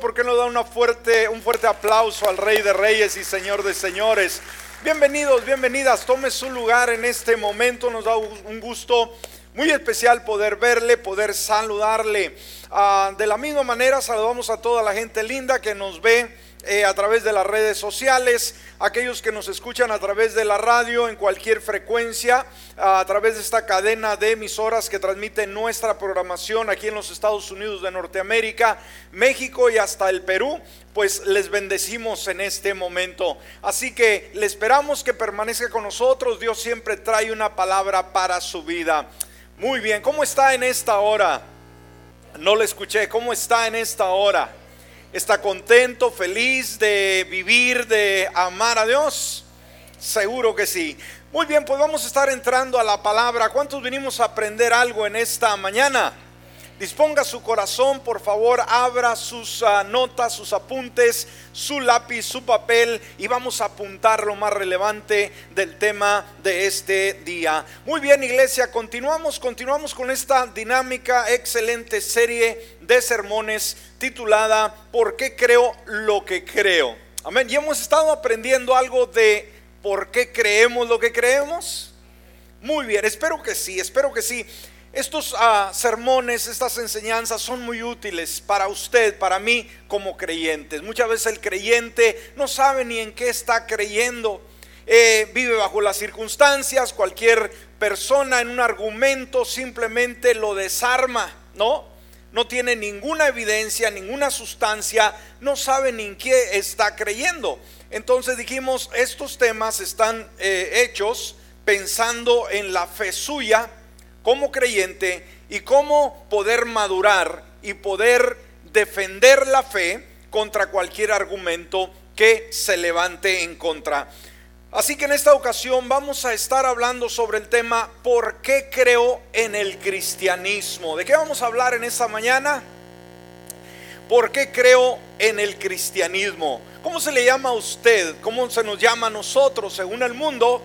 ¿Por qué no da una fuerte, un fuerte aplauso al Rey de Reyes y Señor de Señores? Bienvenidos, bienvenidas. Tome su lugar en este momento. Nos da un gusto muy especial poder verle, poder saludarle. Ah, de la misma manera, saludamos a toda la gente linda que nos ve eh, a través de las redes sociales, aquellos que nos escuchan a través de la radio en cualquier frecuencia, a través de esta cadena de emisoras que transmite nuestra programación aquí en los Estados Unidos de Norteamérica, México y hasta el Perú, pues les bendecimos en este momento. Así que le esperamos que permanezca con nosotros. Dios siempre trae una palabra para su vida. Muy bien, ¿cómo está en esta hora? No le escuché, ¿cómo está en esta hora? ¿Está contento, feliz de vivir, de amar a Dios? Seguro que sí. Muy bien, pues vamos a estar entrando a la palabra. ¿Cuántos venimos a aprender algo en esta mañana? Disponga su corazón, por favor, abra sus ah, notas, sus apuntes, su lápiz, su papel y vamos a apuntar lo más relevante del tema de este día. Muy bien, iglesia, continuamos, continuamos con esta dinámica, excelente serie de sermones titulada ¿Por qué creo lo que creo? Amén. Y hemos estado aprendiendo algo de por qué creemos lo que creemos. Muy bien, espero que sí, espero que sí. Estos ah, sermones, estas enseñanzas son muy útiles para usted, para mí como creyentes. Muchas veces el creyente no sabe ni en qué está creyendo. Eh, vive bajo las circunstancias, cualquier persona en un argumento simplemente lo desarma, ¿no? No tiene ninguna evidencia, ninguna sustancia, no sabe ni en qué está creyendo. Entonces dijimos, estos temas están eh, hechos pensando en la fe suya como creyente y cómo poder madurar y poder defender la fe contra cualquier argumento que se levante en contra. Así que en esta ocasión vamos a estar hablando sobre el tema ¿por qué creo en el cristianismo? ¿De qué vamos a hablar en esta mañana? ¿Por qué creo en el cristianismo? ¿Cómo se le llama a usted? ¿Cómo se nos llama a nosotros según el mundo?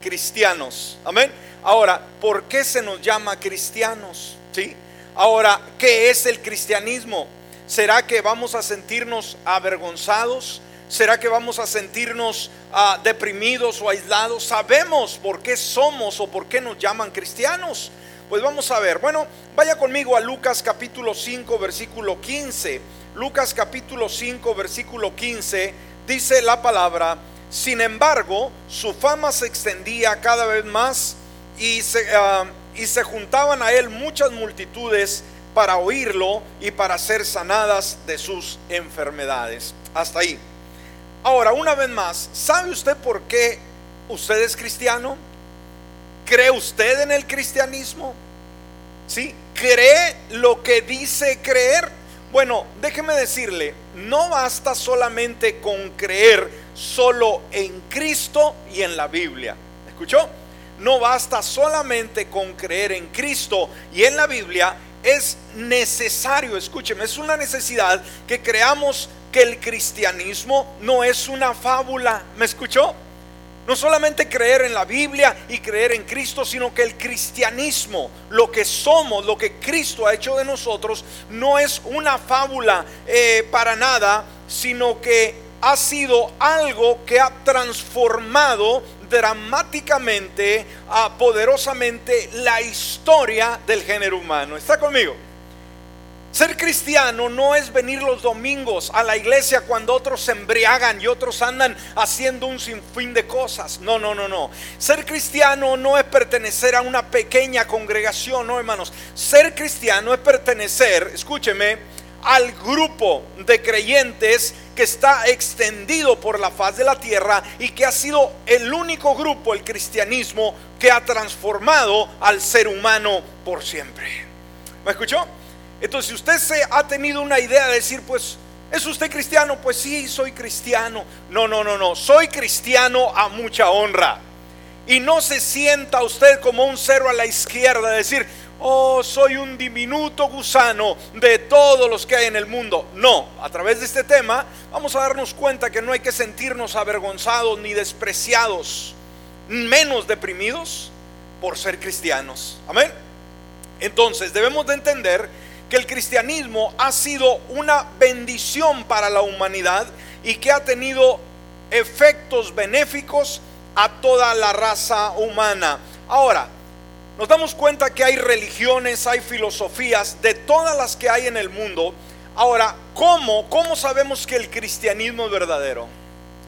Cristianos. Amén. Ahora, ¿por qué se nos llama cristianos? ¿Sí? Ahora, ¿qué es el cristianismo? ¿Será que vamos a sentirnos avergonzados? ¿Será que vamos a sentirnos ah, deprimidos o aislados? ¿Sabemos por qué somos o por qué nos llaman cristianos? Pues vamos a ver. Bueno, vaya conmigo a Lucas capítulo 5, versículo 15. Lucas capítulo 5, versículo 15, dice la palabra, sin embargo, su fama se extendía cada vez más y se, ah, y se juntaban a él muchas multitudes para oírlo y para ser sanadas de sus enfermedades. Hasta ahí. Ahora, una vez más, ¿sabe usted por qué usted es cristiano? ¿Cree usted en el cristianismo? ¿Sí? ¿Cree lo que dice creer? Bueno, déjeme decirle, no basta solamente con creer solo en Cristo y en la Biblia. ¿Escuchó? No basta solamente con creer en Cristo y en la Biblia, es necesario, escúcheme, es una necesidad que creamos que el cristianismo no es una fábula. ¿Me escuchó? No solamente creer en la Biblia y creer en Cristo, sino que el cristianismo, lo que somos, lo que Cristo ha hecho de nosotros, no es una fábula eh, para nada, sino que ha sido algo que ha transformado dramáticamente, ah, poderosamente la historia del género humano. ¿Está conmigo? Ser cristiano no es venir los domingos a la iglesia cuando otros se embriagan y otros andan haciendo un sinfín de cosas. No, no, no, no. Ser cristiano no es pertenecer a una pequeña congregación, no, hermanos. Ser cristiano es pertenecer, escúcheme, al grupo de creyentes que está extendido por la faz de la tierra y que ha sido el único grupo, el cristianismo, que ha transformado al ser humano por siempre. ¿Me escuchó? Entonces, si usted se ha tenido una idea de decir, pues, ¿es usted cristiano? Pues sí, soy cristiano. No, no, no, no, soy cristiano a mucha honra. Y no se sienta usted como un cero a la izquierda, decir, oh, soy un diminuto gusano de todos los que hay en el mundo. No, a través de este tema vamos a darnos cuenta que no hay que sentirnos avergonzados ni despreciados, menos deprimidos por ser cristianos. Amén. Entonces debemos de entender que el cristianismo ha sido una bendición para la humanidad y que ha tenido efectos benéficos a toda la raza humana. Ahora, nos damos cuenta que hay religiones, hay filosofías, de todas las que hay en el mundo. Ahora, ¿cómo? ¿Cómo sabemos que el cristianismo es verdadero?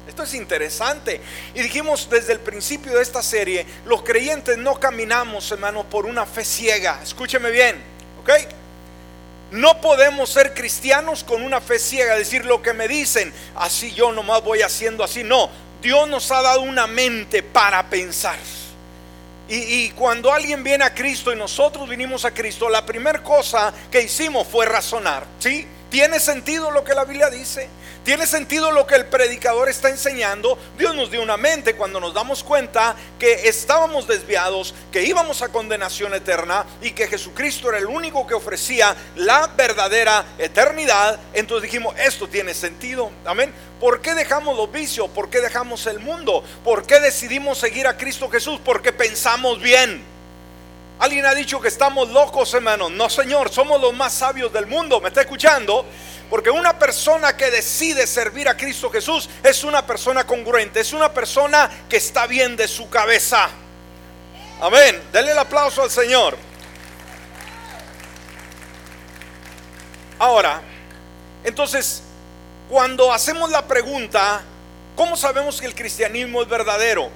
Esto es interesante. Y dijimos desde el principio de esta serie, los creyentes no caminamos, hermanos, por una fe ciega. Escúcheme bien, ¿ok? No podemos ser cristianos con una fe ciega, decir lo que me dicen, así yo nomás voy haciendo así. No, Dios nos ha dado una mente para pensar. Y, cuando alguien viene a Cristo y nosotros vinimos a Cristo, la primera cosa que hicimos fue razonar. ¿Sí? ¿Tiene sentido lo que la Biblia dice? ¿Tiene sentido lo que el predicador está enseñando? Dios nos dio una mente cuando nos damos cuenta que estábamos desviados, que íbamos a condenación eterna y que Jesucristo era el único que ofrecía la verdadera eternidad. Entonces dijimos, esto tiene sentido. Amén. ¿Por qué dejamos los vicios? ¿Por qué dejamos el mundo? ¿Por qué decidimos seguir a Cristo Jesús? Porque pensamos bien. Alguien ha dicho que estamos locos, hermanos. No, Señor, somos los más sabios del mundo. ¿Me está escuchando? Porque una persona que decide servir a Cristo Jesús es una persona congruente, es una persona que está bien de su cabeza. Amén. Denle el aplauso al Señor. Ahora, entonces, cuando hacemos la pregunta, ¿cómo sabemos que el cristianismo es verdadero?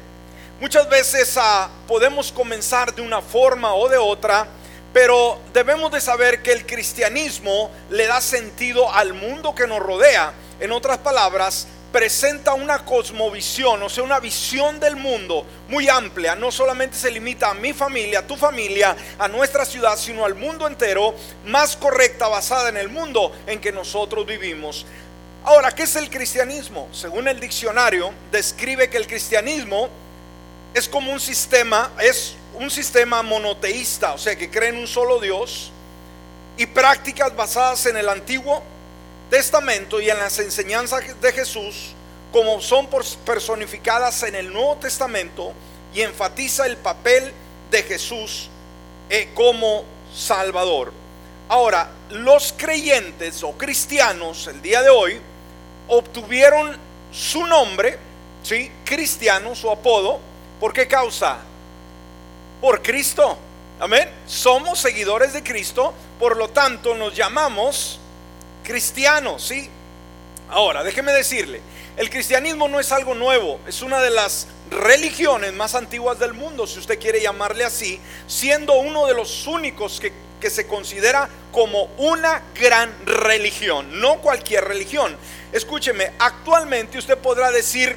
Muchas veces ah, podemos comenzar de una forma o de otra, pero debemos de saber que el cristianismo le da sentido al mundo que nos rodea. En otras palabras, presenta una cosmovisión, o sea, una visión del mundo muy amplia. No solamente se limita a mi familia, a tu familia, a nuestra ciudad, sino al mundo entero, más correcta, basada en el mundo en que nosotros vivimos. Ahora, ¿qué es el cristianismo? Según el diccionario, describe que el cristianismo es como un sistema, es un sistema monoteísta, o sea, que cree en un solo Dios y prácticas basadas en el Antiguo Testamento y en las enseñanzas de Jesús, como son personificadas en el Nuevo Testamento y enfatiza el papel de Jesús eh, como Salvador. Ahora, los creyentes o cristianos el día de hoy obtuvieron su nombre, ¿sí? Cristiano, su apodo. ¿Por qué causa? Por Cristo. Amén. Somos seguidores de Cristo, por lo tanto nos llamamos cristianos, ¿sí? Ahora, déjeme decirle, el cristianismo no es algo nuevo, es una de las religiones más antiguas del mundo, si usted quiere llamarle así, siendo uno de los únicos que que se considera como una gran religión, no cualquier religión. Escúcheme, actualmente usted podrá decir,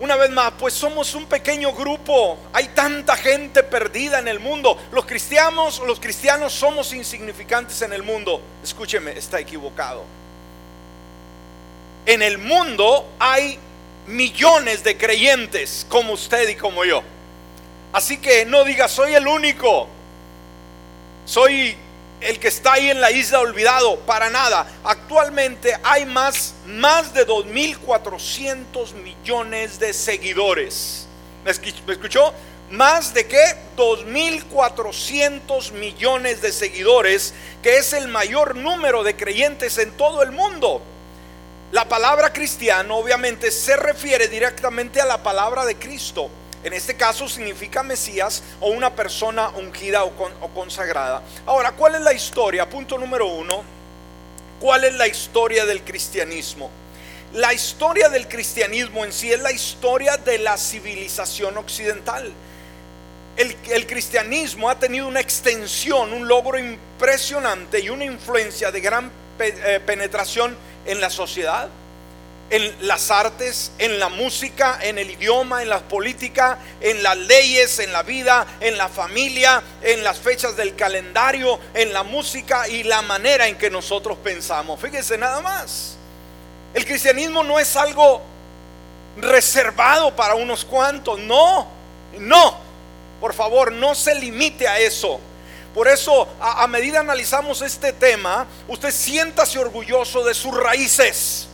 una vez más, pues somos un pequeño grupo, hay tanta gente perdida en el mundo. Los cristianos, los cristianos somos insignificantes en el mundo. Escúcheme, está equivocado. En el mundo hay millones de creyentes como usted y como yo. Así que no diga soy el único soy el que está ahí en la isla olvidado, para nada. Actualmente hay más, más de 2.400 millones de seguidores. ¿Me escuchó? Más de qué? 2.400 millones de seguidores, que es el mayor número de creyentes en todo el mundo. La palabra cristiano obviamente se refiere directamente a la palabra de Cristo. En este caso significa Mesías o una persona ungida o, consagrada. Ahora, ¿cuál es la historia? Punto número uno. ¿Cuál es la historia del cristianismo? La historia del cristianismo en sí es la historia de la civilización occidental. El, cristianismo ha tenido una extensión, un logro impresionante y una influencia de gran eh, penetración en la sociedad en las artes, en la música, en el idioma, en la política, en las leyes, en la vida, en la familia, en las fechas del calendario, en la música y la manera en que nosotros pensamos. Fíjense nada más. El cristianismo no es algo reservado para unos cuantos, no, no. Por favor, no se limite a eso. Por eso, a, medida analizamos este tema, usted siéntase orgulloso de sus raíces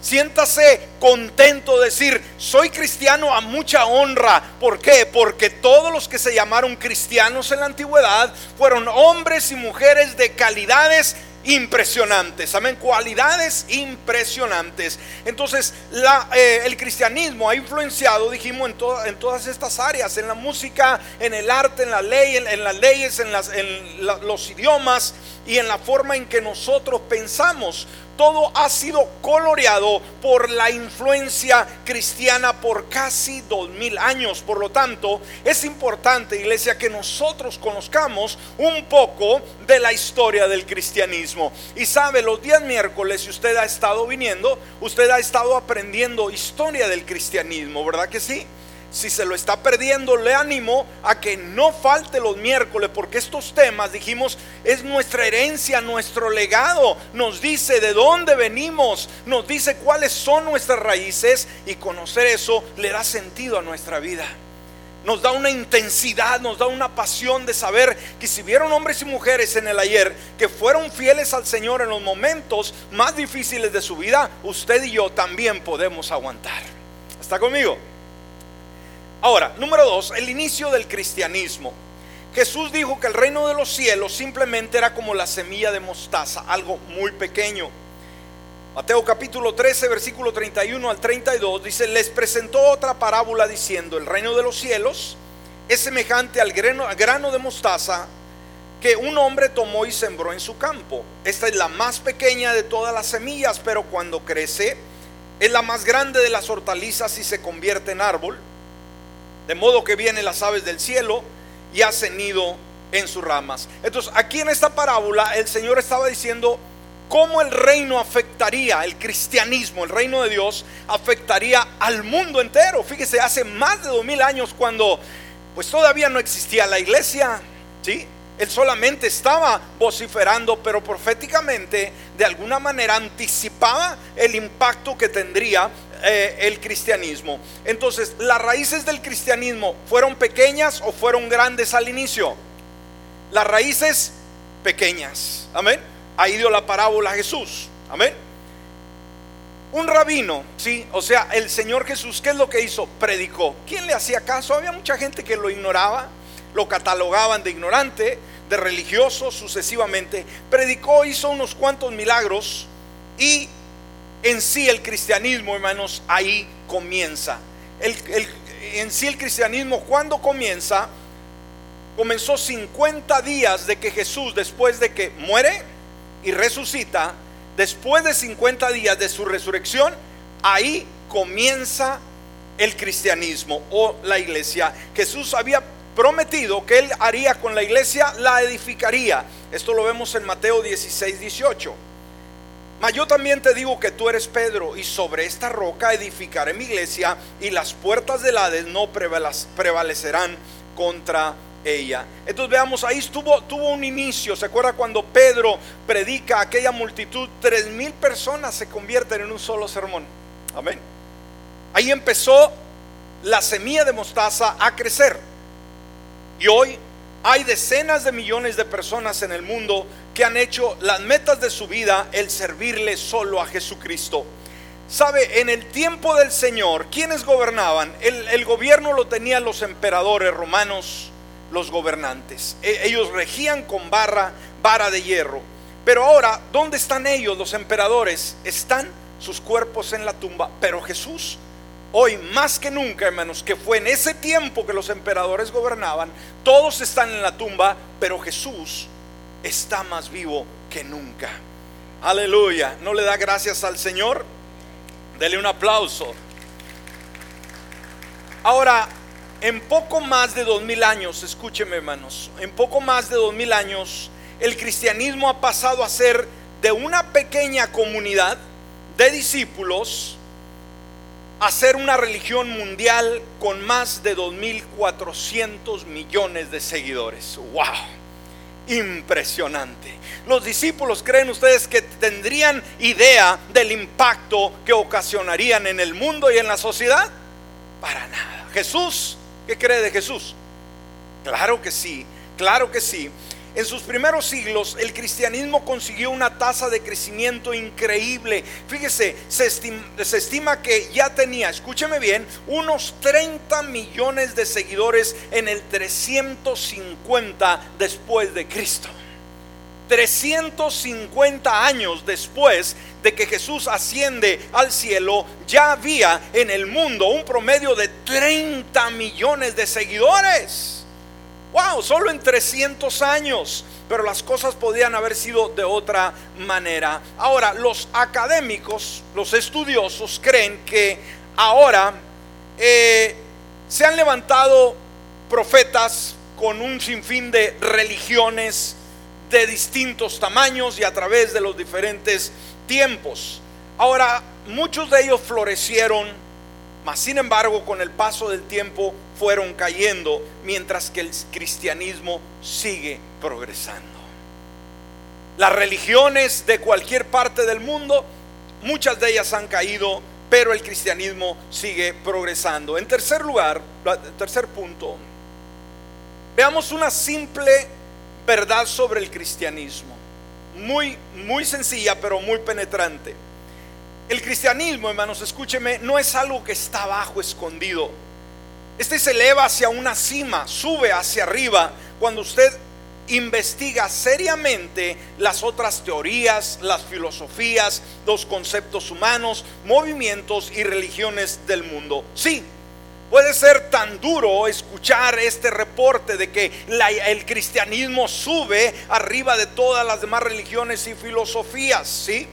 Siéntase contento de decir, soy cristiano a mucha honra. ¿Por qué? Porque todos los que se llamaron cristianos en la antigüedad fueron hombres y mujeres de calidades impresionantes, amén, cualidades impresionantes. Entonces, eh, el cristianismo ha influenciado, dijimos, en, en, todas estas áreas, en la música, en el arte, en la ley, en, las leyes, en, en los idiomas y en la forma en que nosotros pensamos todo ha sido coloreado por la influencia cristiana por casi dos mil años. Por lo tanto, es importante, iglesia, que nosotros conozcamos un poco de la historia del cristianismo. Y sabe, los días miércoles, si usted ha estado viniendo, usted ha estado aprendiendo historia del cristianismo, ¿verdad que sí? Si se lo está perdiendo, le animo a que no falte los miércoles, porque estos temas, dijimos, es nuestra herencia, nuestro legado. Nos dice de dónde venimos, nos dice cuáles son nuestras raíces y conocer eso le da sentido a nuestra vida. Nos da una intensidad, nos da una pasión de saber que si vieron hombres y mujeres en el ayer que fueron fieles al Señor en los momentos más difíciles de su vida, usted y yo también podemos aguantar. ¿Está conmigo? Ahora, número dos, el inicio del cristianismo. Jesús dijo que el reino de los cielos simplemente era como la semilla de mostaza, algo muy pequeño. Mateo capítulo 13, versículo 31 al 32 dice, les presentó otra parábola diciendo, el reino de los cielos es semejante al grano, al grano de mostaza que un hombre tomó y sembró en su campo. Esta es la más pequeña de todas las semillas, pero cuando crece es la más grande de las hortalizas y se convierte en árbol de modo que vienen las aves del cielo y hacen nido en sus ramas. Entonces, aquí en esta parábola el Señor estaba diciendo cómo el reino afectaría, el cristianismo, el reino de Dios, afectaría al mundo entero. Fíjese, hace más de dos mil años cuando pues todavía no existía la iglesia, ¿sí? Él solamente estaba vociferando, pero proféticamente de alguna manera anticipaba el impacto que tendría eh, el cristianismo. Entonces, las raíces del cristianismo fueron pequeñas o fueron grandes al inicio. Las raíces pequeñas. Amén. Ahí dio la parábola Jesús. Amén. Un rabino, sí, o sea, el Señor Jesús, ¿qué es lo que hizo? Predicó. ¿Quién le hacía caso? Había mucha gente que lo ignoraba, lo catalogaban de ignorante, de religioso sucesivamente. Predicó, hizo unos cuantos milagros y en sí el cristianismo, hermanos, ahí comienza. En sí el cristianismo, cuando comienza? Comenzó 50 días de que Jesús, después de que muere y resucita, después de 50 días de su resurrección, ahí comienza el cristianismo o la iglesia. Jesús había prometido que él haría con la iglesia, la edificaría. Esto lo vemos en Mateo 16, 18. Yo también te digo que tú eres Pedro y sobre esta roca edificaré mi iglesia y las puertas del Hades no prevalecerán contra ella. Entonces veamos, ahí estuvo, tuvo un inicio. ¿Se acuerda cuando Pedro predica a aquella multitud? Tres mil personas se convierten en un solo sermón. Amén. Ahí empezó la semilla de mostaza a crecer. Y hoy hay decenas de millones de personas en el mundo que han hecho las metas de su vida el servirle solo a Jesucristo. Sabe, en el tiempo del Señor, ¿quiénes gobernaban? El, gobierno lo tenían los emperadores romanos, los gobernantes. E, ellos regían con barra, vara de hierro. Pero ahora, ¿dónde están ellos, los emperadores? Están sus cuerpos en la tumba. Pero Jesús Hoy más que nunca, hermanos, que fue en ese tiempo que los emperadores gobernaban, todos están en la tumba, pero Jesús está más vivo que nunca. Aleluya. ¿No le da gracias al Señor? Dele un aplauso. Ahora, en poco más de dos mil años, escúcheme hermanos, en poco más de dos mil años, el cristianismo ha pasado a ser de una pequeña comunidad de discípulos Hacer una religión mundial con más de 2.400 millones de seguidores. ¡Wow! Impresionante. Los discípulos creen ustedes que tendrían idea del impacto que ocasionarían en el mundo y en la sociedad? Para nada. Jesús, ¿qué cree de Jesús? Claro que sí, claro que sí. En sus primeros siglos el cristianismo consiguió una tasa de crecimiento increíble. Fíjese, se estima, que ya tenía, escúcheme bien, unos 30 millones de seguidores en el 350 después de Cristo. 350 años después de que Jesús asciende al cielo, ya había en el mundo un promedio de 30 millones de seguidores. Wow, solo en 300 años. Pero las cosas podían haber sido de otra manera. Ahora, los académicos, los estudiosos creen que ahora eh, se han levantado profetas con un sinfín de religiones de distintos tamaños y a través de los diferentes tiempos. Ahora, muchos de ellos florecieron mas sin embargo, con el paso del tiempo fueron cayendo, mientras que el cristianismo sigue progresando. Las religiones de cualquier parte del mundo, muchas de ellas han caído, pero el cristianismo sigue progresando. En tercer lugar, tercer punto, veamos una simple verdad sobre el cristianismo. Muy, muy sencilla, pero muy penetrante. El cristianismo, hermanos, escúcheme, no es algo que está abajo, escondido. Este se eleva hacia una cima, sube hacia arriba. Cuando usted investiga seriamente las otras teorías, las filosofías, los conceptos humanos, movimientos y religiones del mundo. Sí, puede ser tan duro escuchar este reporte de que el cristianismo sube arriba de todas las demás religiones y filosofías, ¿sí?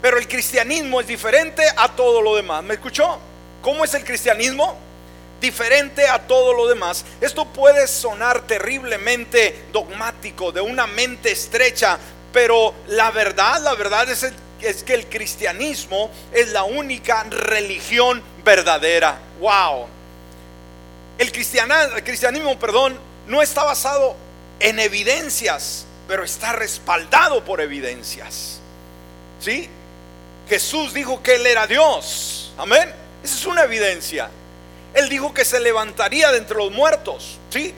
Pero el cristianismo es diferente a todo lo demás. ¿Me escuchó? ¿Cómo es el cristianismo? Diferente a todo lo demás. Esto puede sonar terriblemente dogmático, de una mente estrecha, pero la verdad, la verdad es, es que el cristianismo es la única religión verdadera. Wow. El, el cristianismo, perdón, no está basado en evidencias, pero está respaldado por evidencias. ¿Sí? Jesús dijo que Él era Dios. Amén. Esa es una evidencia. Él dijo que se levantaría de entre los muertos. Sí.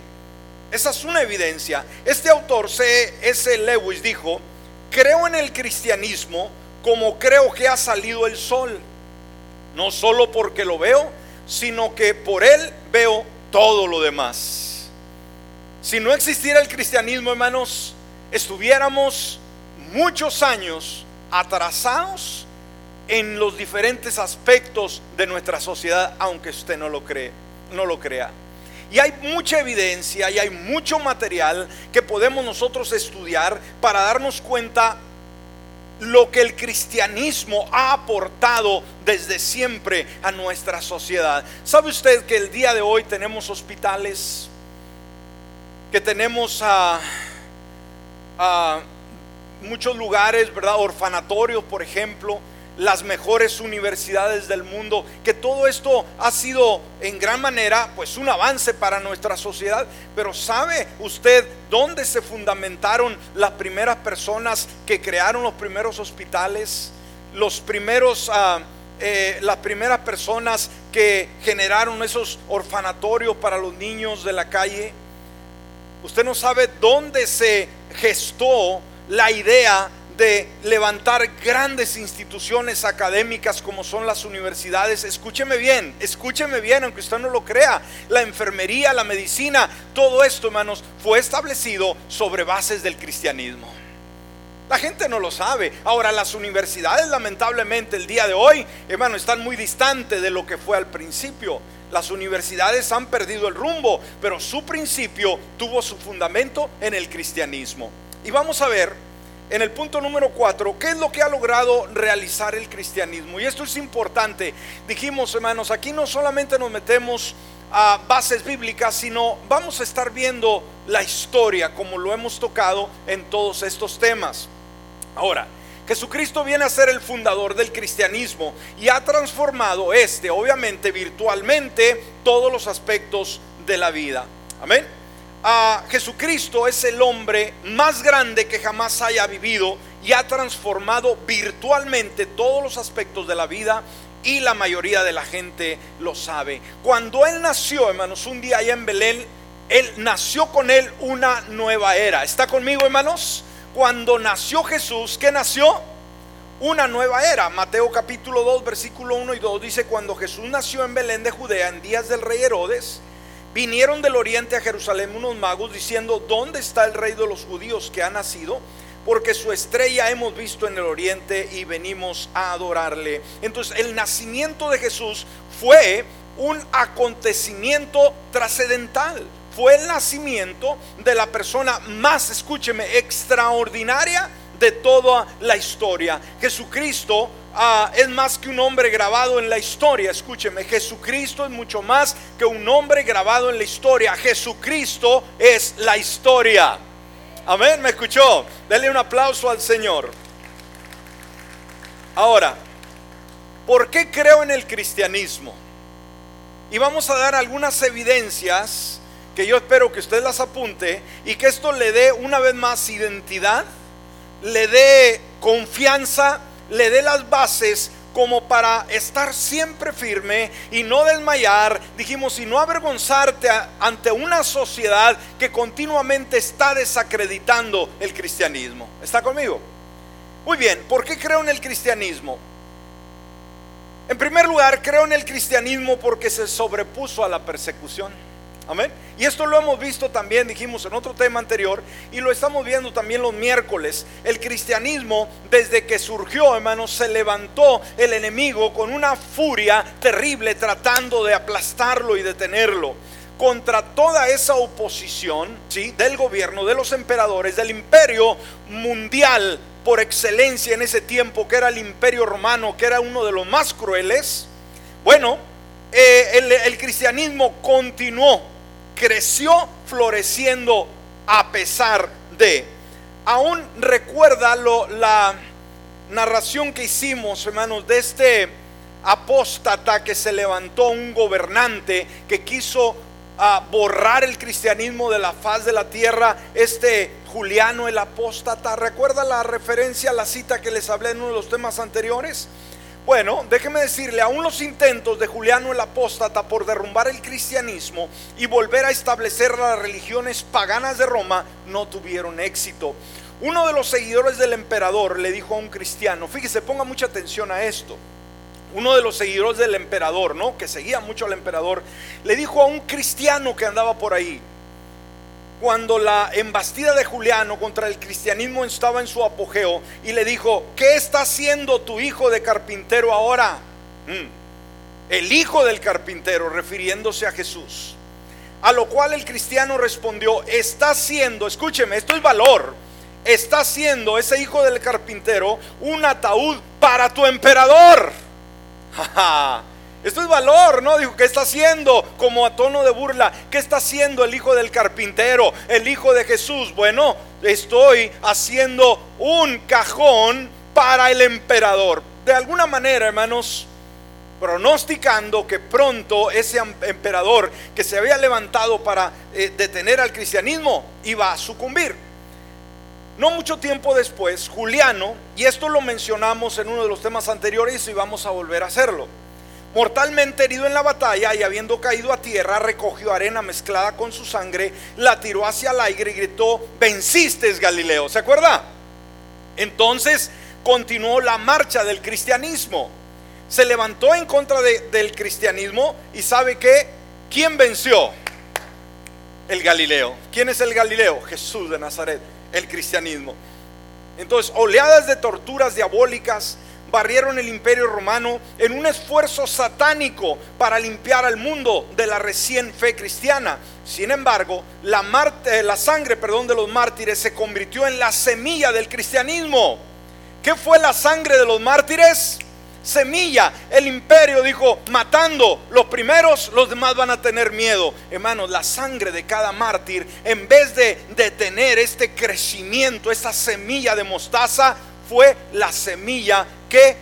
Esa es una evidencia. Este autor, C.S. Lewis, dijo, creo en el cristianismo como creo que ha salido el sol. No solo porque lo veo, sino que por él veo todo lo demás. Si no existiera el cristianismo, hermanos, estuviéramos muchos años atrasados en los diferentes aspectos de nuestra sociedad, aunque usted no lo cree, no lo crea. Y hay mucha evidencia y hay mucho material que podemos nosotros estudiar para darnos cuenta lo que el cristianismo ha aportado desde siempre a nuestra sociedad. ¿Sabe usted que el día de hoy tenemos hospitales? Que tenemos a, a muchos lugares, ¿verdad? Orfanatorios, por ejemplo, las mejores universidades del mundo, que todo esto ha sido en gran manera pues un avance para nuestra sociedad, pero ¿sabe usted dónde se fundamentaron las primeras personas que crearon los primeros hospitales? Los primeros ah, eh, las primeras personas que generaron esos orfanatorios para los niños de la calle. Usted no sabe dónde se gestó la idea de levantar grandes instituciones académicas como son las universidades. Escúcheme bien, escúcheme bien, aunque usted no lo crea. La enfermería, la medicina, todo esto, hermanos, fue establecido sobre bases del cristianismo. La gente no lo sabe. Ahora, las universidades, lamentablemente, el día de hoy, hermano, están muy distantes de lo que fue al principio. Las universidades han perdido el rumbo, pero su principio tuvo su fundamento en el cristianismo. Y vamos a ver en el punto número 4, ¿qué es lo que ha logrado realizar el cristianismo? Y esto es importante. Dijimos, hermanos, aquí no solamente nos metemos a bases bíblicas, sino vamos a estar viendo la historia como lo hemos tocado en todos estos temas. Ahora, Jesucristo viene a ser el fundador del cristianismo y ha transformado este, obviamente virtualmente, todos los aspectos de la vida. Amén a Jesucristo es el hombre más grande que jamás haya vivido y ha transformado virtualmente todos los aspectos de la vida y la mayoría de la gente lo sabe. Cuando él nació, hermanos, un día allá en Belén, él nació con él una nueva era. ¿Está conmigo, hermanos? Cuando nació Jesús, ¿qué nació? Una nueva era. Mateo capítulo 2, versículo 1 y 2 dice, cuando Jesús nació en Belén de Judea en días del rey Herodes, vinieron del oriente a Jerusalén unos magos diciendo, ¿dónde está el rey de los judíos que ha nacido? porque su estrella hemos visto en el oriente y venimos a adorarle. Entonces el nacimiento de Jesús fue un acontecimiento trascendental. Fue el nacimiento de la persona más, escúcheme, extraordinaria de toda la historia. Jesucristo ah, es más que un hombre grabado en la historia. Escúcheme, Jesucristo es mucho más que un hombre grabado en la historia. Jesucristo es la historia. Amén, ¿me escuchó? Dele un aplauso al Señor. Ahora, ¿por qué creo en el cristianismo? Y vamos a dar algunas evidencias que yo espero que usted las apunte y que esto le dé una vez más identidad, le dé confianza, le dé las bases como para estar siempre firme y no desmayar, dijimos, y no avergonzarte ante una sociedad que continuamente está desacreditando el cristianismo. ¿Está conmigo? Muy bien, ¿por qué creo en el cristianismo? En primer lugar, creo en el cristianismo porque se sobrepuso a la persecución. Amén. Y esto lo hemos visto también, dijimos en otro tema anterior, y lo estamos viendo también los miércoles. El cristianismo, desde que surgió, hermanos, se levantó el enemigo con una furia terrible tratando de aplastarlo y detenerlo. Contra toda esa oposición ¿sí? del gobierno, de los emperadores, del imperio mundial por excelencia en ese tiempo, que era el imperio romano, que era uno de los más crueles, bueno, eh, el, el cristianismo continuó creció floreciendo a pesar de. Aún recuerda lo, la narración que hicimos, hermanos, de este apóstata que se levantó, un gobernante que quiso ah, borrar el cristianismo de la faz de la tierra, este Juliano el apóstata. ¿Recuerda la referencia la cita que les hablé en uno de los temas anteriores? Bueno, déjeme decirle, aún los intentos de Juliano el Apóstata por derrumbar el cristianismo y volver a establecer las religiones paganas de Roma no tuvieron éxito. Uno de los seguidores del emperador le dijo a un cristiano, fíjese, ponga mucha atención a esto. Uno de los seguidores del emperador, ¿no? Que seguía mucho al emperador, le dijo a un cristiano que andaba por ahí, cuando la embastida de Juliano contra el cristianismo estaba en su apogeo y le dijo, ¿qué está haciendo tu hijo de carpintero ahora? Mm. El hijo del carpintero, refiriéndose a Jesús. A lo cual el cristiano respondió, está haciendo, escúcheme, esto es valor, está haciendo ese hijo del carpintero un ataúd para tu emperador. Esto es valor, ¿no? Dijo, ¿qué está haciendo? Como a tono de burla, ¿qué está haciendo el hijo del carpintero, el hijo de Jesús? Bueno, estoy haciendo un cajón para el emperador. De alguna manera, hermanos, pronosticando que pronto ese em-, emperador que se había levantado para eh, detener al cristianismo iba a sucumbir. No mucho tiempo después, Juliano, y esto lo mencionamos en uno de los temas anteriores y vamos a volver a hacerlo mortalmente herido en la batalla y habiendo caído a tierra, recogió arena mezclada con su sangre, la tiró hacia el aire y gritó, venciste Galileo, ¿se acuerda? Entonces continuó la marcha del cristianismo. Se levantó en contra del cristianismo y sabe que, ¿quién venció? El Galileo. ¿Quién es el Galileo? Jesús de Nazaret, el cristianismo. Entonces, oleadas de torturas diabólicas, barrieron el imperio romano en un esfuerzo satánico para limpiar al mundo de la recién fe cristiana. Sin embargo, la, eh, la sangre perdón, de los mártires se convirtió en la semilla del cristianismo. ¿Qué fue la sangre de los mártires? Semilla. El imperio dijo, matando los primeros, los demás van a tener miedo. Hermanos, la sangre de cada mártir, en vez de detener este crecimiento, esta semilla de mostaza, fue la semilla que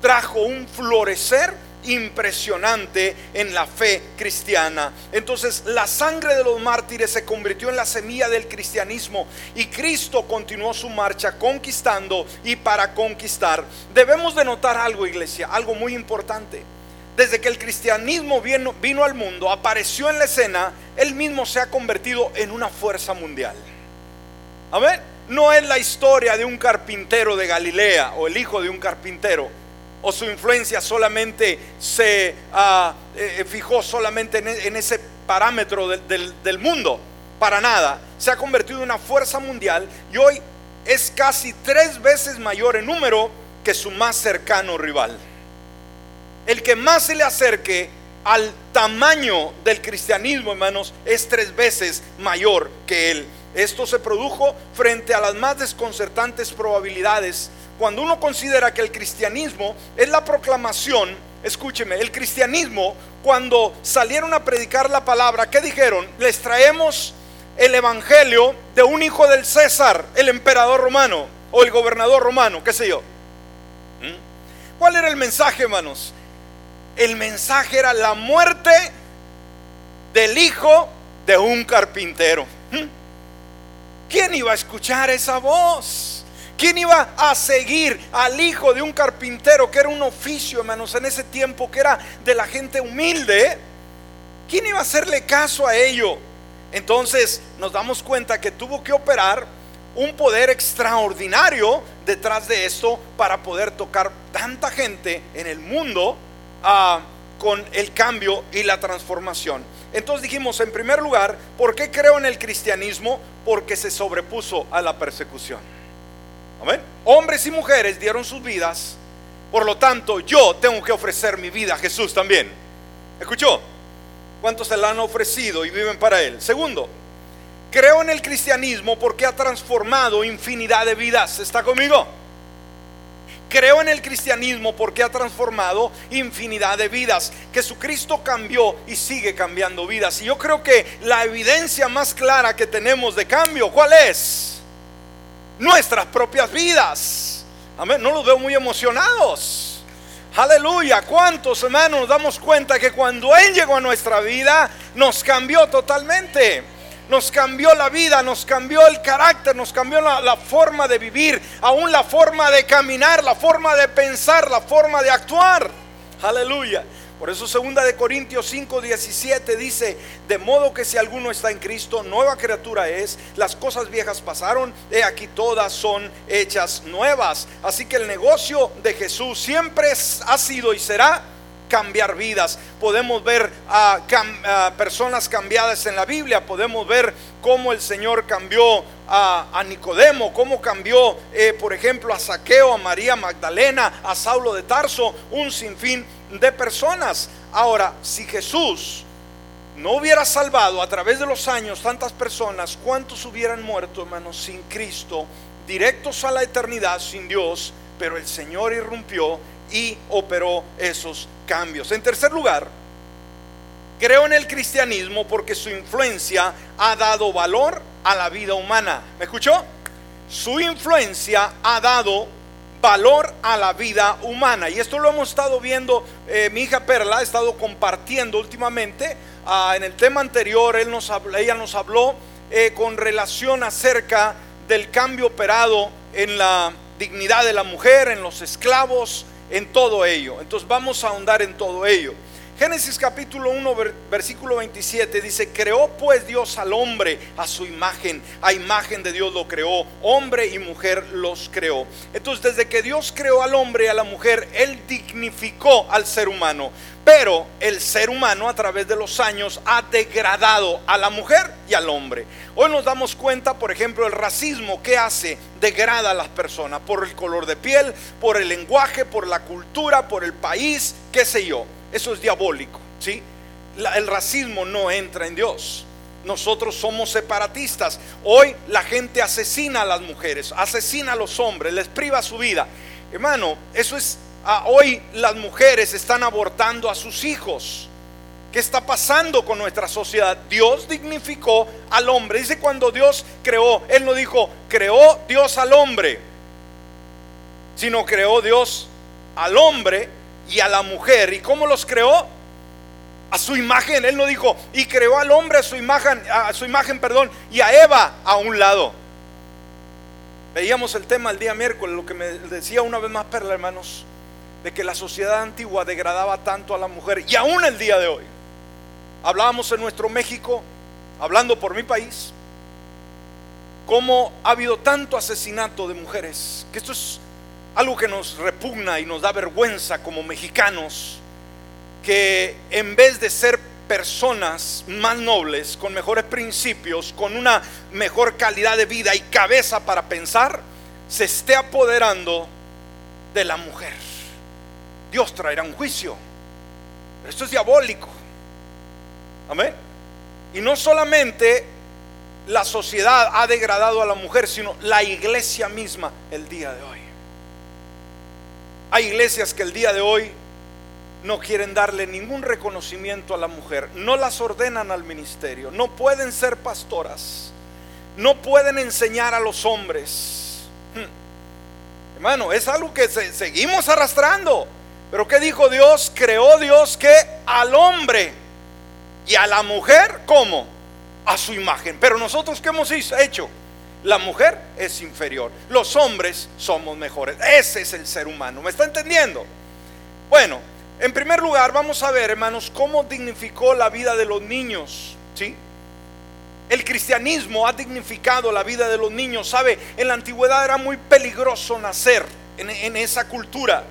trajo un florecer impresionante en la fe cristiana. Entonces la sangre de los mártires se convirtió en la semilla del cristianismo y Cristo continuó su marcha conquistando y para conquistar. Debemos de notar algo, iglesia, algo muy importante. desde que el cristianismo vino, vino al mundo, apareció en la escena, él mismo se ha convertido en una fuerza mundial. Amén. No es la historia de un carpintero de Galilea o el hijo de un carpintero, o su influencia solamente se ah, eh, fijó solamente en, ese parámetro del mundo. Para nada. Se ha convertido en una fuerza mundial y hoy es casi tres veces mayor en número que su más cercano rival el que más se le acerque al tamaño del cristianismo, hermanos, es tres veces mayor que él. Esto se produjo frente a las más desconcertantes probabilidades. Cuando uno considera que el cristianismo es la proclamación, escúcheme, el cristianismo, cuando salieron a predicar la palabra, ¿qué dijeron? Les traemos el evangelio de un hijo del César, el emperador romano o el gobernador romano, qué sé yo. ¿Mm? ¿Cuál era el mensaje, hermanos? el mensaje era la muerte del hijo de un carpintero. ¿Quién iba a escuchar esa voz? ¿Quién iba a seguir al hijo de un carpintero que era un oficio, hermanos, en ese tiempo que era de la gente humilde? ¿Quién iba a hacerle caso a ello? Entonces nos damos cuenta que tuvo que operar un poder extraordinario detrás de esto para poder tocar tanta gente en el mundo con el cambio y la transformación. Entonces dijimos, en primer lugar, ¿por qué creo en el cristianismo? Porque se sobrepuso a la persecución. Amén. Hombres y mujeres dieron sus vidas, por lo tanto yo tengo que ofrecer mi vida a Jesús también. ¿Escuchó? ¿Cuántos se la han ofrecido y viven para Él? Segundo, creo en el cristianismo porque ha transformado infinidad de vidas. ¿Está conmigo? Creo en el cristianismo porque ha transformado infinidad de vidas. Jesucristo cambió y sigue cambiando vidas. Y yo creo que la evidencia más clara que tenemos de cambio, ¿cuál es? Nuestras propias vidas. Amén. No los veo muy emocionados. Aleluya. ¿Cuántos hermanos nos damos cuenta que cuando Él llegó a nuestra vida nos cambió totalmente? Nos cambió la vida, nos cambió el carácter, nos cambió la, forma de vivir, aún la forma de caminar, la forma de pensar, la forma de actuar. Aleluya. Por eso segunda de Corintios 5, 17 dice, de modo que si alguno está en Cristo, nueva criatura es, las cosas viejas pasaron, he aquí todas son hechas nuevas. Así que el negocio de Jesús siempre ha sido y será cambiar vidas. Podemos ver a, personas cambiadas en la Biblia. Podemos ver cómo el Señor cambió a, Nicodemo, cómo cambió, eh, por ejemplo, a Saqueo, a María Magdalena, a Saulo de Tarso, un sinfín de personas. Ahora, si Jesús no hubiera salvado a través de los años tantas personas, ¿cuántos hubieran muerto, hermanos, sin Cristo, directos a la eternidad, sin Dios? Pero el Señor irrumpió y operó esos cambios. En tercer lugar, creo en el cristianismo porque su influencia ha dado valor a la vida humana. ¿Me escuchó? Su influencia ha dado valor a la vida humana. Y esto lo hemos estado viendo, eh, mi hija Perla ha estado compartiendo últimamente. Ah, en el tema anterior, él nos ella nos habló eh, con relación acerca del cambio operado en la dignidad de la mujer, en los esclavos, en todo ello. Entonces vamos a ahondar en todo ello. Génesis capítulo 1, versículo 27 dice, creó pues Dios al hombre a su imagen, a imagen de Dios lo creó, hombre y mujer los creó. Entonces desde que Dios creó al hombre y a la mujer, Él dignificó al ser humano. Pero el ser humano a través de los años ha degradado a la mujer y al hombre. Hoy nos damos cuenta, por ejemplo, el racismo que hace, degrada a las personas por el color de piel, por el lenguaje, por la cultura, por el país, qué sé yo. Eso es diabólico, ¿sí? el racismo no entra en Dios. Nosotros somos separatistas. Hoy la gente asesina a las mujeres, asesina a los hombres, les priva su vida. Hermano, eso es ah, hoy las mujeres están abortando a sus hijos. ¿Qué está pasando con nuestra sociedad? Dios dignificó al hombre. Dice cuando Dios creó, Él no dijo, creó Dios al hombre, sino creó Dios al hombre y a la mujer. ¿Y cómo los creó? A su imagen. Él no dijo, y creó al hombre a su imagen, a su imagen, perdón, y a Eva a un lado. Veíamos el tema el día miércoles, lo que me decía una vez más Perla, hermanos. de que la sociedad antigua degradaba tanto a la mujer y aún el día de hoy. Hablábamos en nuestro México, hablando por mi país, cómo ha habido tanto asesinato de mujeres, que esto es algo que nos repugna y nos da vergüenza como mexicanos, que en vez de ser personas más nobles, con mejores principios, con una mejor calidad de vida y cabeza para pensar, se esté apoderando de la mujer. Dios traerá un juicio. esto es diabólico. Amén. Y no solamente la sociedad ha degradado a la mujer, sino la iglesia misma el día de hoy. Hay iglesias que el día de hoy no quieren darle ningún reconocimiento a la mujer, no las ordenan al ministerio, no pueden ser pastoras, no pueden enseñar a los hombres. Hmm. Hermano, es algo que seguimos arrastrando. Pero ¿qué dijo Dios? Creó Dios que al hombre y a la mujer, ¿cómo? A su imagen. Pero nosotros, ¿qué hemos hecho? La mujer es inferior, los hombres somos mejores. Ese es el ser humano. ¿Me está entendiendo? Bueno, en primer lugar, vamos a ver, hermanos, cómo dignificó la vida de los niños. ¿Sí? El cristianismo ha dignificado la vida de los niños. ¿Sabe? En la antigüedad era muy peligroso nacer en, esa cultura.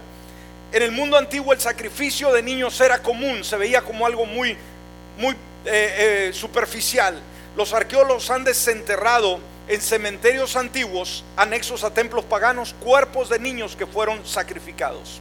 En el mundo antiguo el sacrificio de niños era común, se veía como algo muy, muy eh, eh, superficial. Los arqueólogos han desenterrado en cementerios antiguos, anexos a templos paganos, cuerpos de niños que fueron sacrificados.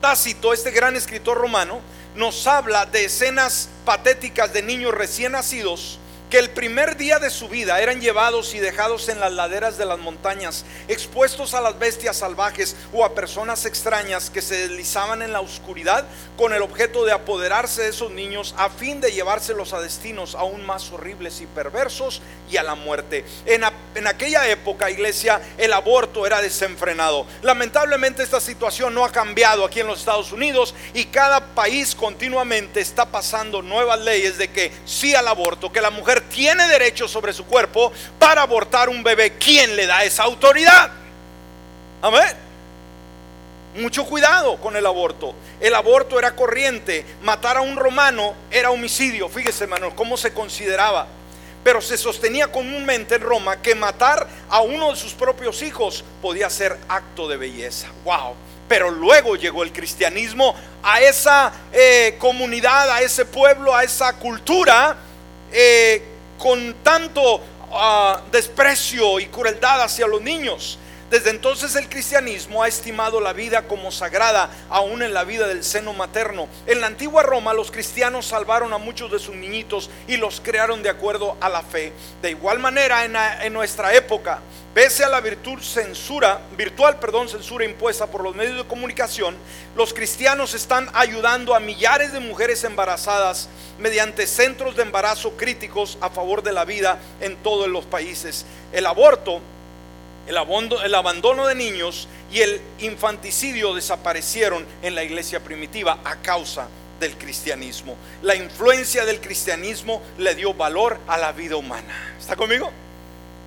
Tácito, este gran escritor romano, nos habla de escenas patéticas de niños recién nacidos que el primer día de su vida eran llevados y dejados en las laderas de las montañas, expuestos a las bestias salvajes o a personas extrañas que se deslizaban en la oscuridad con el objeto de apoderarse de esos niños a fin de llevárselos a destinos aún más horribles y perversos y a la muerte. En, en aquella época, iglesia, el aborto era desenfrenado. Lamentablemente esta situación no ha cambiado aquí en los Estados Unidos y cada país continuamente está pasando nuevas leyes de que sí al aborto, que la mujer tiene derecho sobre su cuerpo para abortar un bebé. ¿Quién le da esa autoridad? Amén. Mucho cuidado con el aborto. El aborto era corriente. Matar a un romano era homicidio. Fíjese, hermano, cómo se consideraba. Pero se sostenía comúnmente en Roma que matar a uno de sus propios hijos podía ser acto de belleza. Wow. Pero luego llegó el cristianismo a esa eh, comunidad, a ese pueblo, a esa cultura eh, con tanto ah, desprecio y crueldad hacia los niños. Desde entonces el cristianismo ha estimado la vida como sagrada, aún en la vida del seno materno. En la antigua Roma los cristianos salvaron a muchos de sus niñitos y los crearon de acuerdo a la fe. De igual manera en, en nuestra época, pese a la virtud censura, virtual perdón, censura impuesta por los medios de comunicación, los cristianos están ayudando a millares de mujeres embarazadas mediante centros de embarazo críticos a favor de la vida en todos los países. El aborto el abandono, de niños y el infanticidio desaparecieron en la iglesia primitiva a causa del cristianismo. La influencia del cristianismo le dio valor a la vida humana. ¿Está conmigo?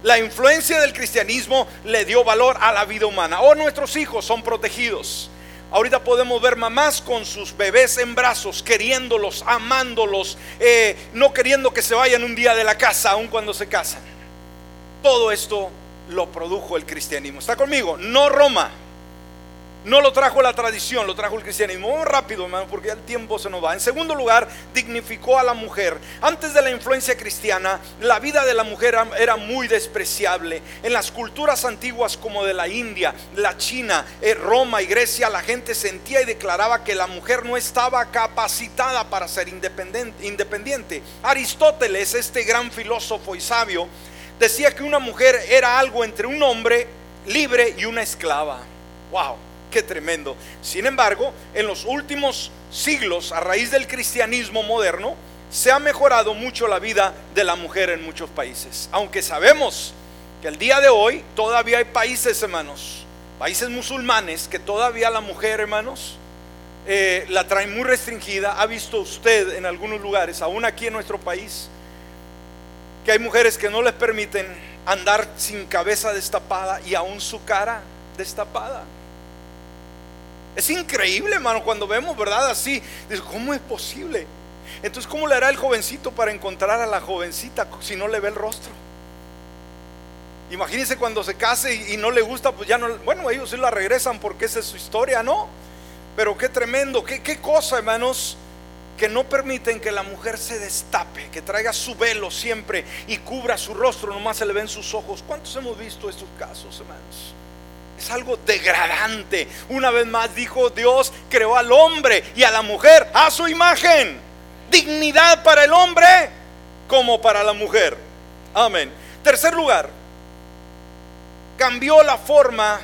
La influencia del cristianismo le dio valor a la vida humana. Oh, nuestros hijos son protegidos. Ahorita podemos ver mamás con sus bebés en brazos, queriéndolos, amándolos, eh, no queriendo que se vayan un día de la casa, aun cuando se casan. Todo esto lo produjo el cristianismo. ¿Está conmigo? No Roma. No lo trajo la tradición, lo trajo el cristianismo. Vamos rápido, hermano, porque el tiempo se nos va. En segundo lugar, dignificó a la mujer. Antes de la influencia cristiana, la vida de la mujer era muy despreciable. En las culturas antiguas como de la India, la China, eh, Roma y Grecia, la gente sentía y declaraba que la mujer no estaba capacitada para ser independiente. Aristóteles, este gran filósofo y sabio, decía que una mujer era algo entre un hombre libre y una esclava. Wow, qué tremendo. Sin embargo, en los últimos siglos, a raíz del cristianismo moderno, se ha mejorado mucho la vida de la mujer en muchos países. Aunque sabemos que el día de hoy todavía hay países, hermanos, países musulmanes, que todavía la mujer, hermanos, eh, la traen muy restringida. ¿Ha visto usted en algunos lugares, aún aquí en nuestro país, que hay mujeres que no les permiten andar sin cabeza destapada y aún su cara destapada. Es increíble, hermano, cuando vemos, ¿verdad? Así, ¿cómo es posible? Entonces, ¿cómo le hará el jovencito para encontrar a la jovencita si no le ve el rostro? Imagínense cuando se case y, no le gusta, pues ya no, bueno, ellos sí la regresan porque esa es su historia, ¿no? Pero qué tremendo, qué, qué cosa, hermanos, que no permiten que la mujer se destape, que traiga su velo siempre y cubra su rostro, nomás se le ven sus ojos. ¿Cuántos hemos visto estos casos, hermanos? Es algo degradante. Una vez más dijo Dios creó al hombre y a la mujer a su imagen. Dignidad para el hombre como para la mujer. Amén. Tercer lugar, cambió la forma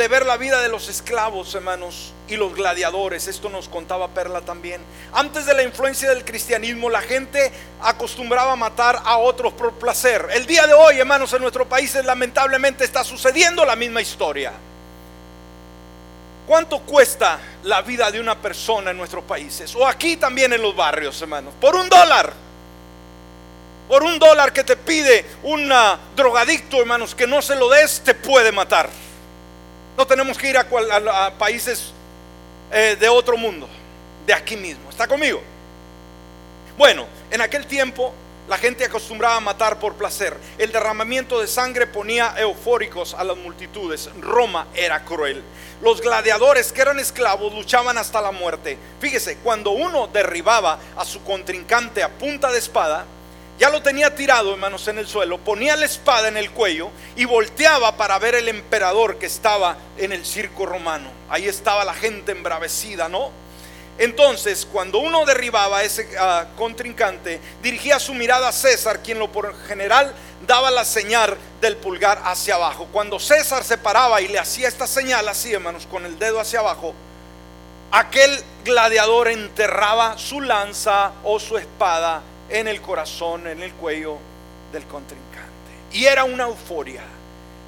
de ver la vida de los esclavos, hermanos, y los gladiadores. Esto nos contaba Perla también. Antes de la influencia del cristianismo, la gente acostumbraba a matar a otros por placer. El día de hoy, hermanos, en nuestro país lamentablemente está sucediendo la misma historia. ¿Cuánto cuesta la vida de una persona en nuestros países? O aquí también en los barrios, hermanos. Por un dólar por un dólar que te pide un drogadicto, hermanos, que no se lo des, te puede matar. No tenemos que ir a, países eh, de otro mundo, de aquí mismo. ¿Está conmigo? Bueno, en aquel tiempo la gente acostumbraba a matar por placer. El derramamiento de sangre ponía eufóricos a las multitudes. Roma era cruel. Los gladiadores que eran esclavos luchaban hasta la muerte. Fíjese, cuando uno derribaba a su contrincante a punta de espada, ya lo tenía tirado, hermanos, en el suelo, ponía la espada en el cuello y volteaba para ver el emperador que estaba en el circo romano. Ahí estaba la gente embravecida, ¿no? Entonces, cuando uno derribaba a ese ah, contrincante, dirigía su mirada a César, quien lo por general daba la señal del pulgar hacia abajo. Cuando César se paraba y le hacía esta señal así, hermanos, con el dedo hacia abajo, aquel gladiador enterraba su lanza o su espada en el corazón, en el cuello del contrincante. Y era una euforia.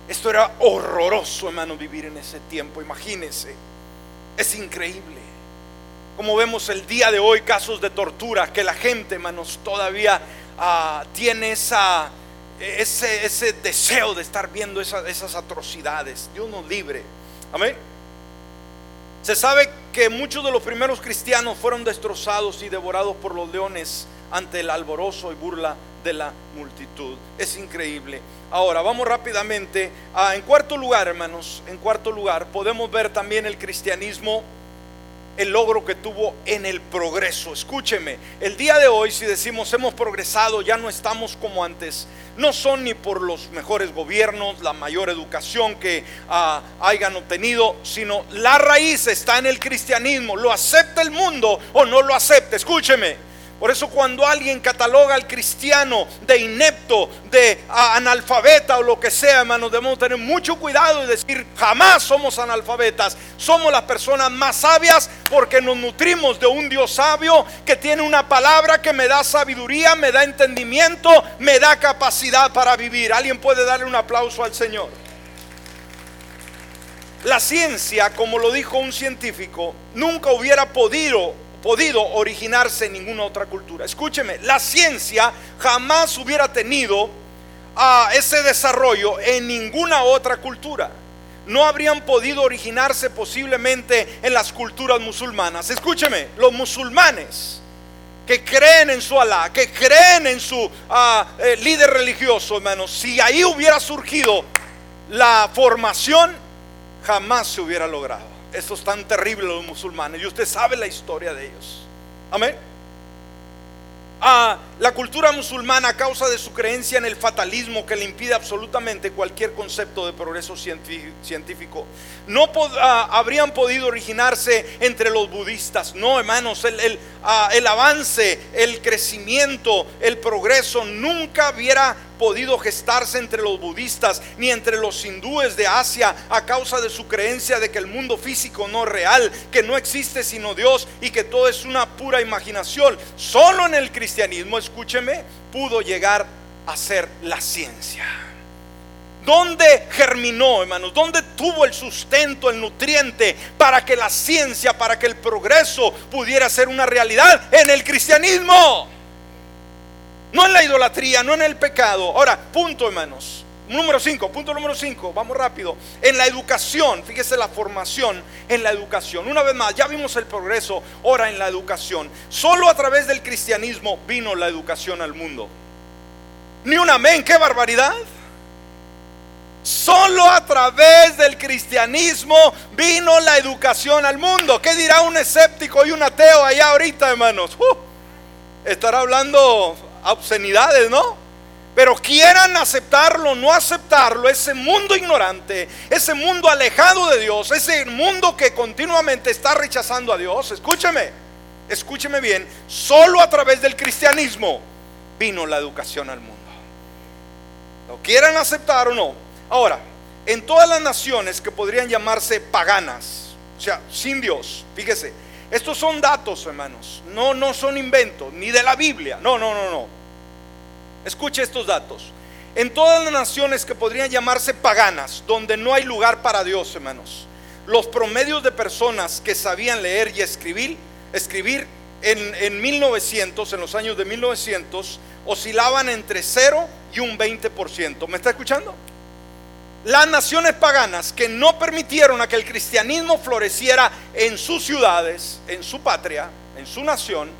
Esto era horroroso, hermano, vivir en ese tiempo. Imagínense. Es increíble. Como vemos el día de hoy, casos de tortura, que la gente, hermanos, todavía ah, tiene ese, deseo de estar viendo esas atrocidades. Dios nos libre. Amén. Se sabe que muchos de los primeros cristianos fueron destrozados y devorados por los leones ante el alborozo y burla de la multitud. Es increíble. Ahora, vamos rápidamente. A, en cuarto lugar, hermanos, en cuarto lugar, podemos ver también el cristianismo el logro que tuvo en el progreso. Escúcheme, el día de hoy si decimos hemos progresado, ya no estamos como antes. No son ni por los mejores gobiernos, la mayor educación que ah, hayan obtenido, sino la raíz está en el cristianismo. Lo acepta el mundo o no lo acepta. Escúcheme. Por eso cuando alguien cataloga al cristiano de inepto, de analfabeta o lo que sea, hermanos, debemos tener mucho cuidado y decir, jamás somos analfabetas. Somos las personas más sabias porque nos nutrimos de un Dios sabio que tiene una palabra que me da sabiduría, me da entendimiento, me da capacidad para vivir. Alguien puede darle un aplauso al Señor. La ciencia, como lo dijo un científico, nunca hubiera podido podido originarse en ninguna otra cultura. Escúcheme, la ciencia jamás hubiera tenido ah, ese desarrollo en ninguna otra cultura. No habrían podido originarse posiblemente en las culturas musulmanas. Escúcheme, los musulmanes que creen en su Alá, que creen en su ah, eh, líder religioso, hermanos, si ahí hubiera surgido la formación, jamás se hubiera logrado. Estos tan terribles los musulmanes. Y usted sabe la historia de ellos. Amén. A la cultura musulmana a causa de su creencia en el fatalismo que le impide absolutamente cualquier concepto de progreso científico. No habrían podido originarse entre los budistas. No, hermanos, el, el, el avance, el crecimiento, el progreso nunca hubiera podido gestarse entre los budistas ni entre los hindúes de Asia a causa de su creencia de que el mundo físico no es real, que no existe sino Dios y que todo es una pura imaginación. Solo en el cristianismo, escúcheme, pudo llegar a ser la ciencia. ¿Dónde germinó, hermanos? ¿Dónde tuvo el sustento, el nutriente para que la ciencia, para que el progreso pudiera ser una realidad? En el cristianismo. No en la idolatría, no en el pecado. Ahora, punto, hermanos. Número 5, punto número 5, vamos rápido. En la educación, fíjese la formación en la educación. Una vez más, ya vimos el progreso ahora en la educación. Solo a través del cristianismo vino la educación al mundo. Ni un amén, qué barbaridad. Solo a través del cristianismo vino la educación al mundo. ¿Qué dirá un escéptico y un ateo allá ahorita, hermanos? Uh, estará hablando obscenidades, ¿no? Pero quieran aceptarlo o no aceptarlo, ese mundo ignorante, ese mundo alejado de Dios, ese mundo que continuamente está rechazando a Dios, escúcheme, escúcheme bien, solo a través del cristianismo vino la educación al mundo. Lo quieran aceptar o no. Ahora, en todas las naciones que podrían llamarse paganas, o sea, sin Dios, fíjese, estos son datos, hermanos, no, no son inventos, ni de la Biblia, no, no, no, no. Escuche estos datos. En todas las naciones que podrían llamarse paganas, donde no hay lugar para Dios, hermanos, los promedios de personas que sabían leer y escribir, escribir en, en 1900, en los años de 1900, oscilaban entre 0 y un 20%. ¿Me está escuchando? Las naciones paganas que no permitieron a que el cristianismo floreciera en sus ciudades, en su patria, en su nación,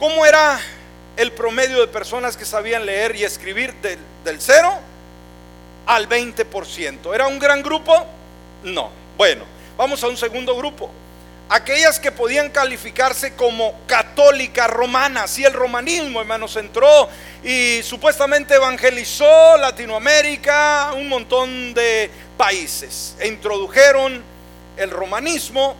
¿cómo era el promedio de personas que sabían leer y escribir del, del 0 al 20%? ¿Era un gran grupo? No. Bueno, vamos a un segundo grupo aquellas que podían calificarse como católicas romanas. Y el romanismo, hermanos, entró y supuestamente evangelizó Latinoamérica, un montón de países. E introdujeron el romanismo,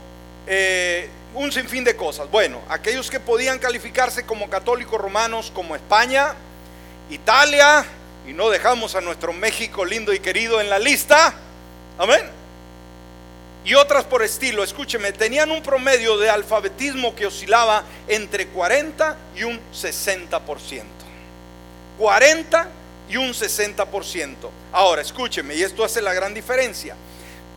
eh, un sinfín de cosas. Bueno, aquellos que podían calificarse como católicos romanos, como España, Italia, y no dejamos a nuestro México lindo y querido en la lista. Amén y otras por estilo, escúcheme, tenían un promedio de alfabetismo que oscilaba entre 40 y un 60%. 40 y un 60%. Ahora, escúcheme, y esto hace la gran diferencia.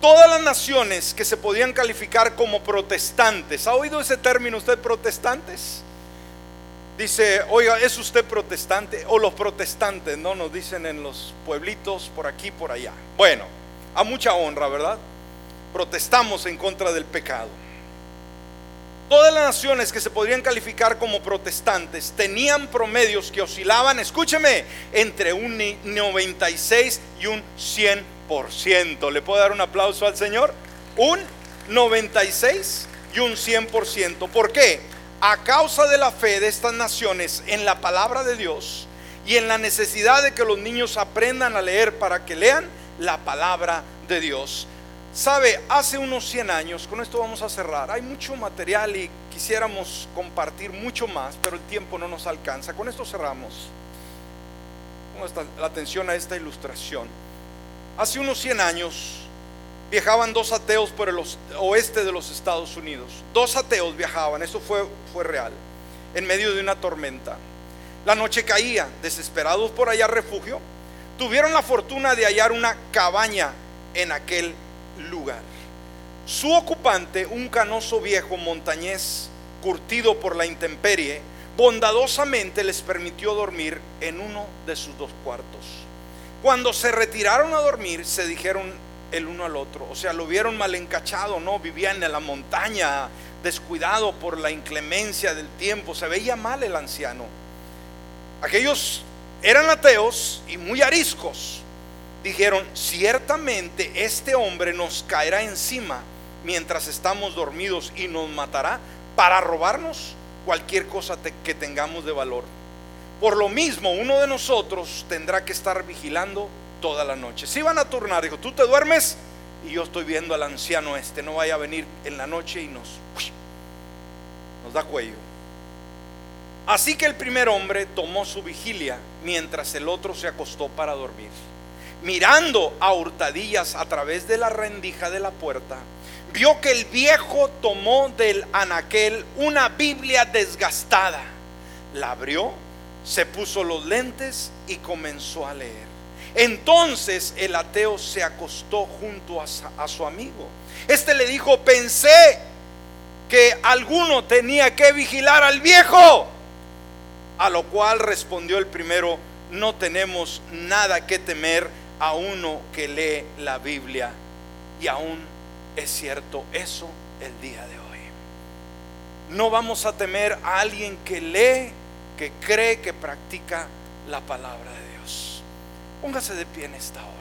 Todas las naciones que se podían calificar como protestantes, ¿ha oído ese término usted protestantes? Dice, oiga, ¿es usted protestante? O los protestantes, ¿no? Nos dicen en los pueblitos por aquí, por allá. Bueno, a mucha honra, ¿verdad? Protestamos en contra del pecado. Todas las naciones que se podrían calificar como protestantes tenían promedios que oscilaban, escúcheme, entre un 96 y un 100%. ¿Le puedo dar un aplauso al Señor? Un 96 y un 100%. ¿Por qué? A causa de la fe de estas naciones en la palabra de Dios y en la necesidad de que los niños aprendan a leer para que lean la palabra de Dios. Sabe, hace unos 100 años, con esto vamos a cerrar, hay mucho material y quisiéramos compartir mucho más, pero el tiempo no nos alcanza. Con esto cerramos. Pongo la atención a esta ilustración. Hace unos 100 años viajaban dos ateos por el oeste de los Estados Unidos. Dos ateos viajaban, eso fue, fue real, en medio de una tormenta. La noche caía, desesperados por hallar refugio, tuvieron la fortuna de hallar una cabaña en aquel lugar. Su ocupante, un canoso viejo montañés, curtido por la intemperie, bondadosamente les permitió dormir en uno de sus dos cuartos. Cuando se retiraron a dormir, se dijeron el uno al otro, o sea, lo vieron mal encachado, ¿no? Vivía en la montaña, descuidado por la inclemencia del tiempo, se veía mal el anciano. Aquellos eran ateos y muy ariscos, dijeron, ciertamente este hombre nos caerá encima mientras estamos dormidos y nos matará para robarnos cualquier cosa que tengamos de valor. Por lo mismo, uno de nosotros tendrá que estar vigilando toda la noche. Si van a turnar, dijo, tú te duermes y yo estoy viendo al anciano este, no vaya a venir en la noche y nos, nos da cuello. Así que el primer hombre tomó su vigilia mientras el otro se acostó para dormir mirando a hurtadillas a través de la rendija de la puerta, vio que el viejo tomó del anaquel una Biblia desgastada. La abrió, se puso los lentes y comenzó a leer. Entonces el ateo se acostó junto a, a su amigo. Este le dijo, pensé que alguno tenía que vigilar al viejo. A lo cual respondió el primero, no tenemos nada que temer a uno que lee la Biblia. Y aún es cierto eso el día de hoy. No vamos a temer a alguien que lee, que cree, que practica la palabra de Dios. Póngase de pie en esta hora.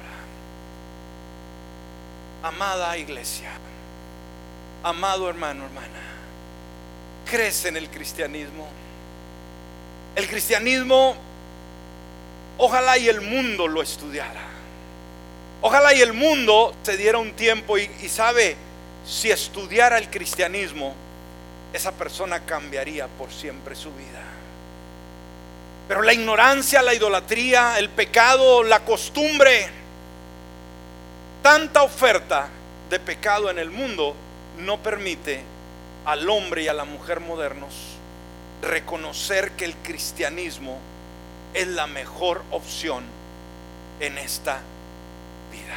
Amada iglesia, amado hermano, hermana, crece en el cristianismo. El cristianismo, ojalá y el mundo lo estudiara. Ojalá y el mundo se diera un tiempo y, y sabe, si estudiara el cristianismo, esa persona cambiaría por siempre su vida. Pero la ignorancia, la idolatría, el pecado, la costumbre, tanta oferta de pecado en el mundo no permite al hombre y a la mujer modernos reconocer que el cristianismo es la mejor opción en esta vida.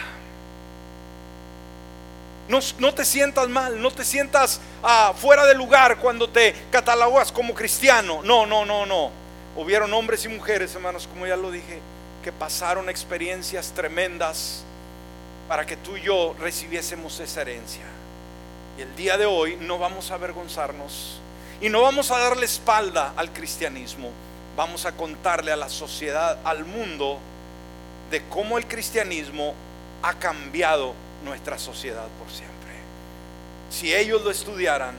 No, te sientas mal, no te sientas ah, fuera de lugar cuando te catalogas como cristiano. No, no, no, no. Hubieron hombres y mujeres, hermanos, como ya lo dije, que pasaron experiencias tremendas para que tú y yo recibiésemos esa herencia. Y el día de hoy no vamos a avergonzarnos y no vamos a darle espalda al cristianismo. Vamos a contarle a la sociedad, al mundo, de cómo el cristianismo ha cambiado nuestra sociedad por siempre. Si ellos lo estudiaran,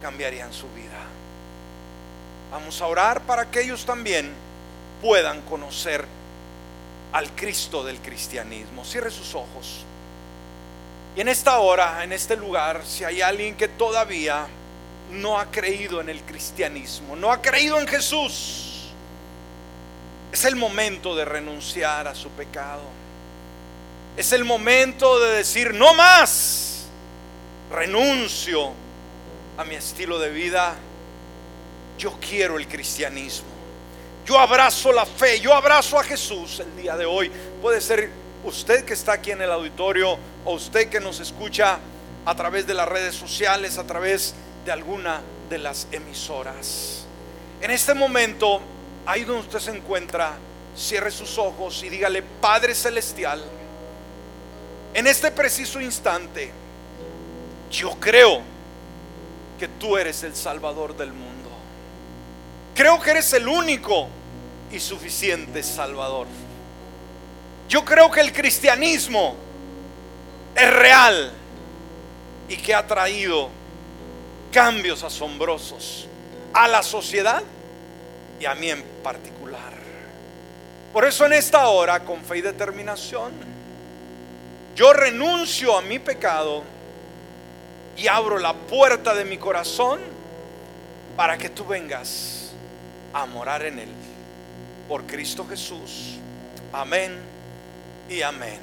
cambiarían su vida. Vamos a orar para que ellos también puedan conocer al Cristo del cristianismo. Cierre sus ojos. Y en esta hora, en este lugar, si hay alguien que todavía no ha creído en el cristianismo, no ha creído en Jesús, es el momento de renunciar a su pecado. Es el momento de decir, no más, renuncio a mi estilo de vida. Yo quiero el cristianismo. Yo abrazo la fe, yo abrazo a Jesús el día de hoy. Puede ser usted que está aquí en el auditorio o usted que nos escucha a través de las redes sociales, a través de alguna de las emisoras. En este momento, ahí donde usted se encuentra, cierre sus ojos y dígale, Padre Celestial, en este preciso instante, yo creo que tú eres el Salvador del mundo. Creo que eres el único y suficiente Salvador. Yo creo que el cristianismo es real y que ha traído cambios asombrosos a la sociedad y a mí en particular. Por eso en esta hora, con fe y determinación, yo renuncio a mi pecado y abro la puerta de mi corazón para que tú vengas a morar en él. Por Cristo Jesús. Amén y amén.